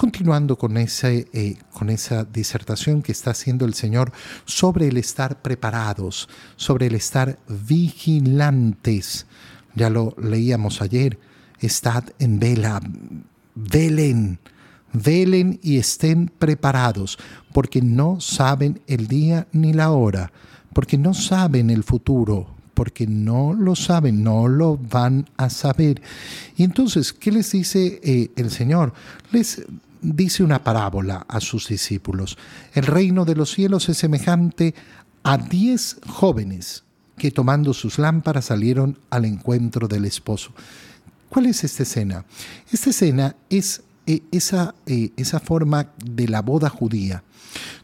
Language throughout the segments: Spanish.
Continuando con, eh, con esa disertación que está haciendo el Señor sobre el estar preparados, sobre el estar vigilantes. Ya lo leíamos ayer, estad en vela, velen, velen y estén preparados, porque no saben el día ni la hora, porque no saben el futuro, porque no lo saben, no lo van a saber. Y entonces, ¿qué les dice eh, el Señor? Les dice una parábola a sus discípulos. El reino de los cielos es semejante a diez jóvenes que tomando sus lámparas salieron al encuentro del esposo. ¿Cuál es esta escena? Esta escena es eh, esa, eh, esa forma de la boda judía,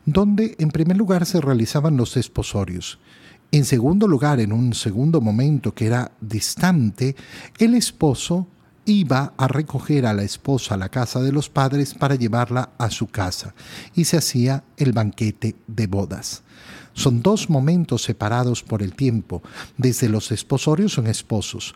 donde en primer lugar se realizaban los desposorios. En segundo lugar, en un segundo momento que era distante, el esposo iba a recoger a la esposa a la casa de los padres para llevarla a su casa y se hacía el banquete de bodas. Son dos momentos separados por el tiempo. Desde los desposorios son esposos.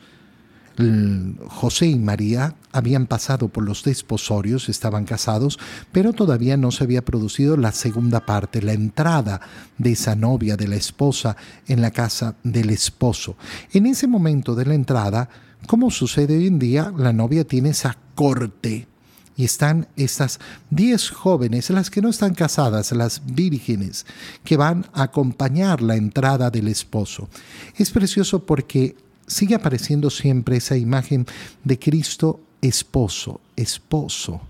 José y María habían pasado por los desposorios, estaban casados, pero todavía no se había producido la segunda parte, la entrada de esa novia, de la esposa, en la casa del esposo. En ese momento de la entrada, como sucede hoy en día, la novia tiene esa corte y están estas diez jóvenes, las que no están casadas, las vírgenes, que van a acompañar la entrada del esposo. Es precioso porque sigue apareciendo siempre esa imagen de Cristo esposo, esposo.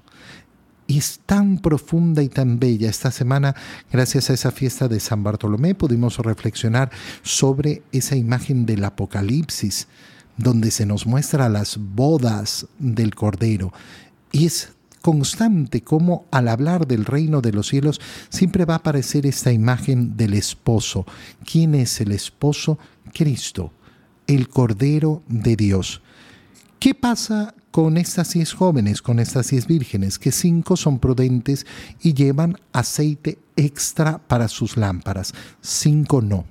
Y es tan profunda y tan bella. Esta semana, gracias a esa fiesta de San Bartolomé, pudimos reflexionar sobre esa imagen del Apocalipsis, donde se nos muestra las bodas del Cordero. Y es constante como al hablar del reino de los cielos siempre va a aparecer esta imagen del esposo. ¿Quién es el esposo? Cristo, el Cordero de Dios. ¿Qué pasa con estas diez jóvenes, con estas diez vírgenes? Que cinco son prudentes y llevan aceite extra para sus lámparas, cinco no.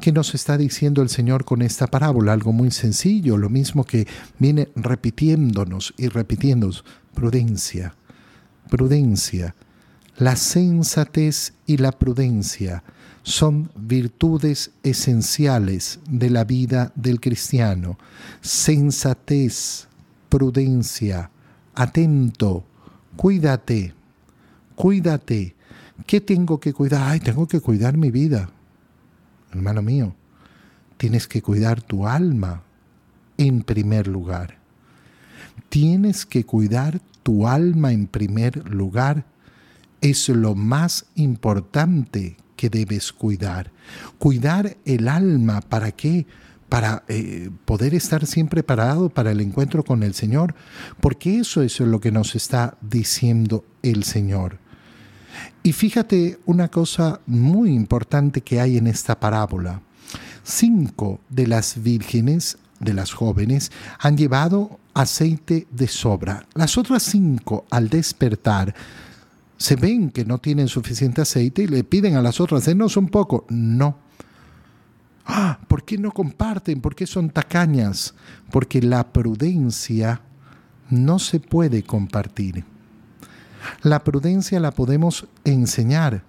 ¿Qué nos está diciendo el Señor con esta parábola? Algo muy sencillo, lo mismo que viene repitiéndonos y repitiéndonos. Prudencia, prudencia. La sensatez y la prudencia son virtudes esenciales de la vida del cristiano. Sensatez, prudencia, atento, cuídate, cuídate. ¿Qué tengo que cuidar? Ay, tengo que cuidar mi vida hermano mío, tienes que cuidar tu alma en primer lugar. Tienes que cuidar tu alma en primer lugar. Es lo más importante que debes cuidar. Cuidar el alma, ¿para qué? Para eh, poder estar siempre parado para el encuentro con el Señor, porque eso es lo que nos está diciendo el Señor. Y fíjate una cosa muy importante que hay en esta parábola. Cinco de las vírgenes, de las jóvenes, han llevado aceite de sobra. Las otras cinco, al despertar, se ven que no tienen suficiente aceite y le piden a las otras, denos un poco. No. Ah, ¿por qué no comparten? ¿Por qué son tacañas? Porque la prudencia no se puede compartir. La prudencia la podemos enseñar,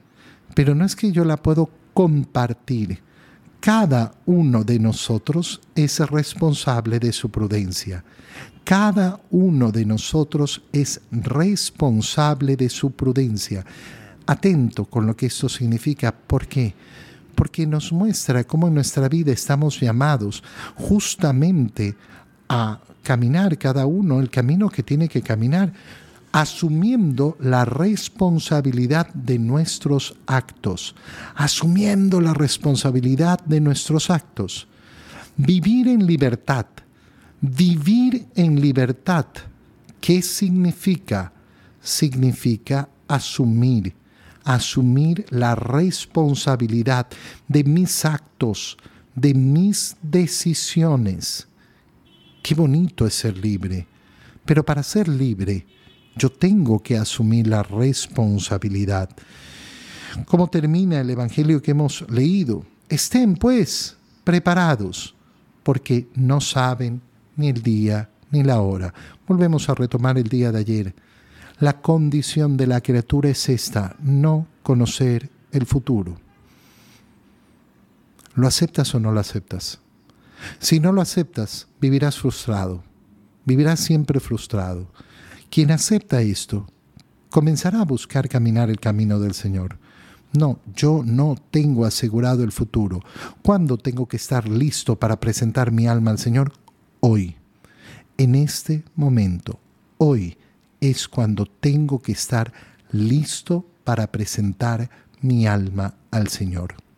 pero no es que yo la puedo compartir. Cada uno de nosotros es responsable de su prudencia. Cada uno de nosotros es responsable de su prudencia. Atento con lo que esto significa. ¿Por qué? Porque nos muestra cómo en nuestra vida estamos llamados justamente a caminar cada uno el camino que tiene que caminar asumiendo la responsabilidad de nuestros actos, asumiendo la responsabilidad de nuestros actos. Vivir en libertad, vivir en libertad, ¿qué significa? Significa asumir, asumir la responsabilidad de mis actos, de mis decisiones. Qué bonito es ser libre, pero para ser libre, yo tengo que asumir la responsabilidad. ¿Cómo termina el Evangelio que hemos leído? Estén pues preparados, porque no saben ni el día ni la hora. Volvemos a retomar el día de ayer. La condición de la criatura es esta, no conocer el futuro. ¿Lo aceptas o no lo aceptas? Si no lo aceptas, vivirás frustrado, vivirás siempre frustrado. Quien acepta esto, comenzará a buscar caminar el camino del Señor. No, yo no tengo asegurado el futuro. ¿Cuándo tengo que estar listo para presentar mi alma al Señor? Hoy. En este momento. Hoy es cuando tengo que estar listo para presentar mi alma al Señor.